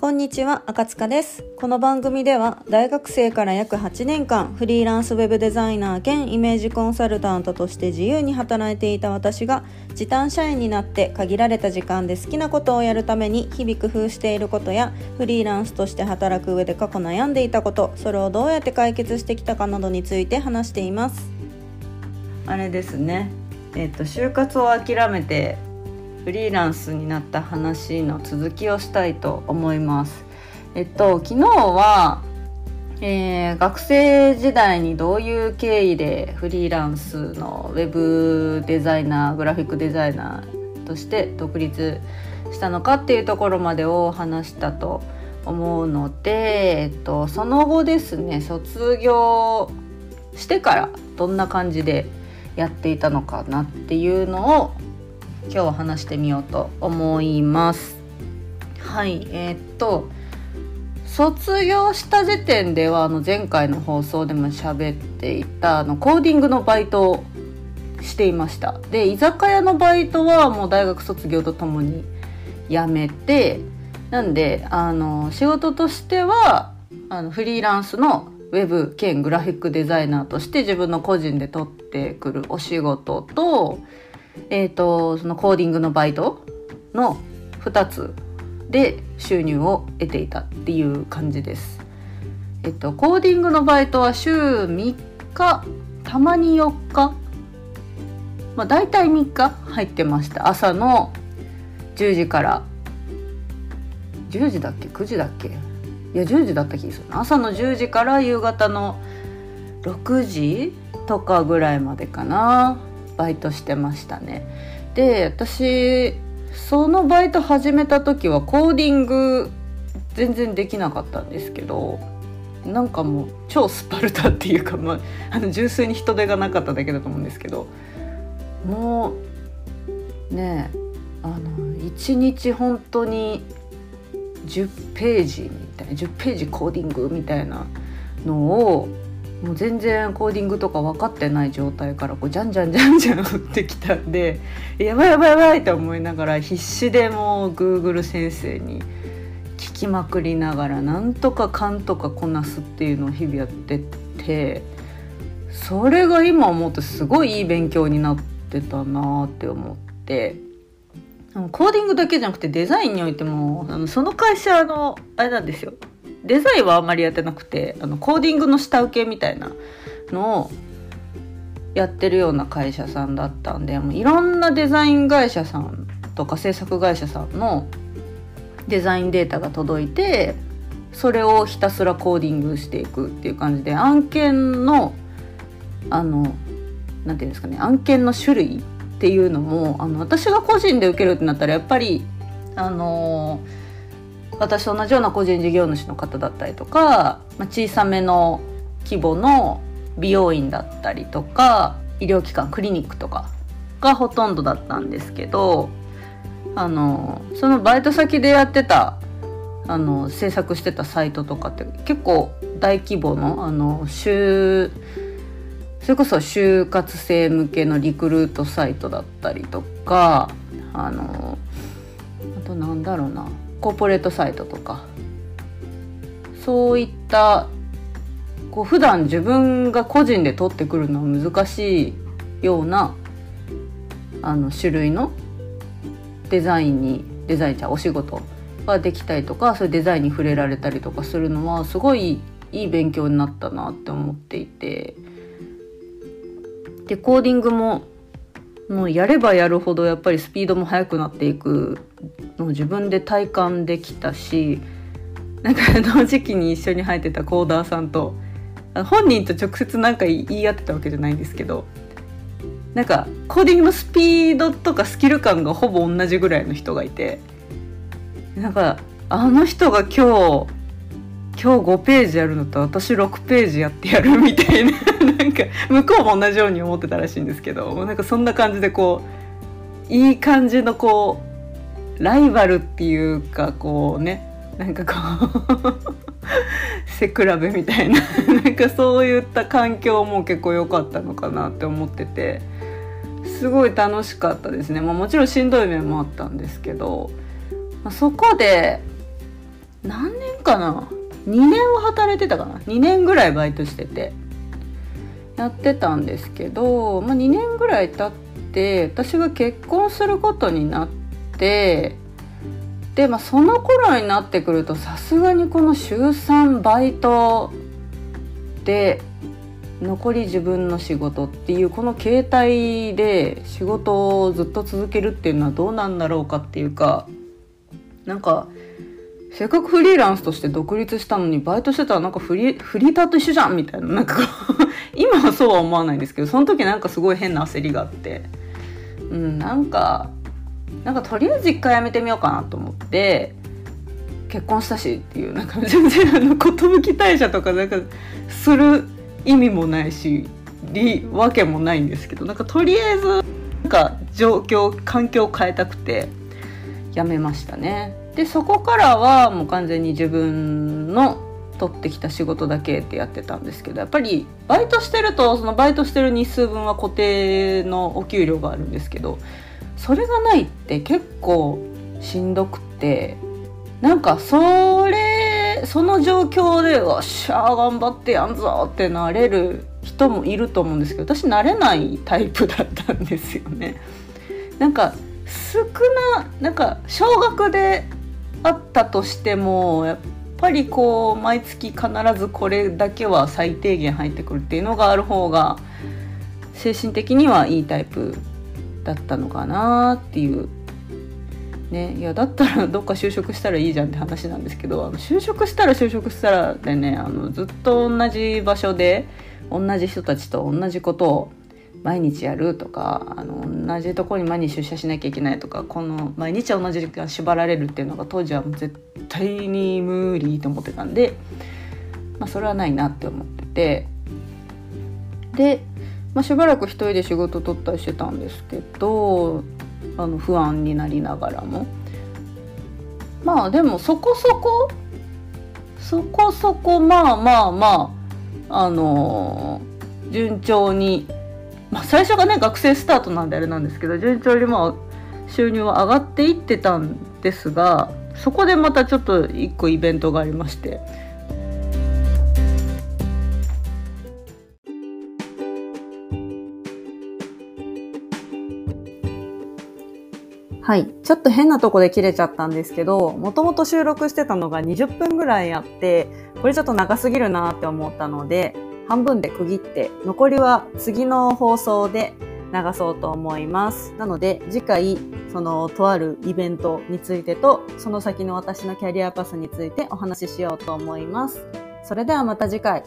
こんにちは赤塚です。この番組では大学生から約8年間フリーランスウェブデザイナー兼イメージコンサルタントとして自由に働いていた私が時短社員になって限られた時間で好きなことをやるために日々工夫していることやフリーランスとして働く上で過去悩んでいたことそれをどうやって解決してきたかなどについて話しています。あれですね。えっ、と就活を諦めてフリーランスになった話の続きをしたいと思います。えっと昨日は、えー、学生時代にどういう経緯でフリーランスのウェブデザイナーグラフィックデザイナーとして独立したのかっていうところまでを話したと思うので、えっと、その後ですね卒業してからどんな感じでやっていたのかなっていうのを今日は話してみようと思います。はいえー、っと卒業した時点ではあの前回の放送でも喋っていたあのコーディングのバイトをしていました。で居酒屋のバイトはもう大学卒業とともに辞めてなんであの仕事としてはあのフリーランスのウェブ兼グラフィックデザイナーとして自分の個人で取ってくるお仕事とえーと、そのコーディングのバイトの2つで収入を得ていたっていう感じです。えっと、コーディングのバイトは週3日たまに4日。まあ大体3日入ってました。朝の10時から。10時だっけ？9時だっけ？いや10時だった気がする朝の10時から夕方の6時とかぐらいまでかな。バイトしてましたね。で私そのバイト始めた時はコーディング全然できなかったんですけどなんかもう超スパルタっていうか、まあ、あの純粋に人手がなかっただけだと思うんですけどもうねあの1日本当に10ページみたいな10ページコーディングみたいなのをもう全然コーディングとか分かってない状態からこうじゃんじゃんじゃんじゃん打ってきたんで やばいやばいやばいって思いながら必死でもう Google 先生に聞きまくりながらなんとか勘とかこなすっていうのを日々やっててそれが今思うとすごいいい勉強になってたなって思ってコーディングだけじゃなくてデザインにおいてもあのその会社のあれなんですよ。デザインはあんまりやってなくてあのコーディングの下請けみたいなのをやってるような会社さんだったんでもういろんなデザイン会社さんとか制作会社さんのデザインデータが届いてそれをひたすらコーディングしていくっていう感じで案件のあの何て言うんですかね案件の種類っていうのもあの私が個人で受けるってなったらやっぱりあのー私と同じような個人事業主の方だったりとか、まあ、小さめの規模の美容院だったりとか医療機関クリニックとかがほとんどだったんですけどあのそのバイト先でやってたあの制作してたサイトとかって結構大規模のあの就それこそ就活生向けのリクルートサイトだったりとかあのあとなんだろうな。コーポレートサイトとかそういったこう普段自分が個人で取ってくるのは難しいようなあの種類のデザインにデザインじゃお仕事ができたりとかそういうデザインに触れられたりとかするのはすごいいい勉強になったなって思っていてでコーディングももうやればやるほどやっぱりスピードも速くなっていくのを自分で体感できたしなんか同時期に一緒に入ってたコーダーさんと本人と直接何か言い合ってたわけじゃないんですけどなんかコーディングのスピードとかスキル感がほぼ同じぐらいの人がいてなんかあの人が今日今日5ページやるのと私6ページやってやるみたいななんか向こうも同じように思ってたらしいんですけどなんかそんな感じでこういい感じのこうライバルっていうかこうねなんかこう 背比べみたいな なんかそういった環境も結構良かったのかなって思っててすごい楽しかったですね、まあ、もちろんしんどい面もあったんですけど、まあ、そこで何年かな？2年は働いてたかな？2年ぐらいバイトしててやってたんですけど、まあ、2年ぐらい経って私が結婚することになってで、まあ、その頃になってくるとさすがにこの週3バイトで残り自分の仕事っていうこの形態で仕事をずっと続けるっていうのはどうなんだろうかっていうかなんかせっかくフリーランスとして独立したのにバイトしてたらなんかフリフリーターと一緒じゃんみたいななんか 今はそうは思わないんですけどその時なんかすごい変な焦りがあってうんなんかなんかとりあえず一回やめてみようかなと思って結婚したしっていうなんか全然あの寿退社とかなんかする意味もないしりわけもないんですけどなんかとりあえずなんか状況環境を変えたくてやめましたね。でそこからはもう完全に自分の取ってきた仕事だけってやってたんですけどやっぱりバイトしてるとそのバイトしてる日数分は固定のお給料があるんですけどそれがないって結構しんどくてなんかそれその状況で「わっしゃー頑張ってやんぞ」ってなれる人もいると思うんですけど私なれないタイプだったんですよね。なんか少ななんか小学であったとしてもやっぱりこう毎月必ずこれだけは最低限入ってくるっていうのがある方が精神的にはいいタイプだったのかなっていう。ねいやだったら どっか就職したらいいじゃんって話なんですけどあの就職したら就職したらでねあのずっと同じ場所で同じ人たちと同じことを毎日やるとかあの同じところに毎日出社しなきゃいけないとかこの毎日同じ時間縛られるっていうのが当時は絶対に無理と思ってたんで、まあ、それはないなって思ってて。で、まあ、しばらく一人で仕事取ったりしてたんですけどあの不安になりながらもまあでもそこそこそこそこまあまあまああのー、順調にまあ、最初がね学生スタートなんであれなんですけど順調にまあ収入は上がっていってたんですがそこでまたちょっと一個イベントがありまして。はい。ちょっと変なとこで切れちゃったんですけど、もともと収録してたのが20分ぐらいあって、これちょっと長すぎるなって思ったので、半分で区切って残りは次の放送で流そうと思います。なので次回そのとあるイベントについてとその先の私のキャリアパスについてお話ししようと思います。それではまた次回。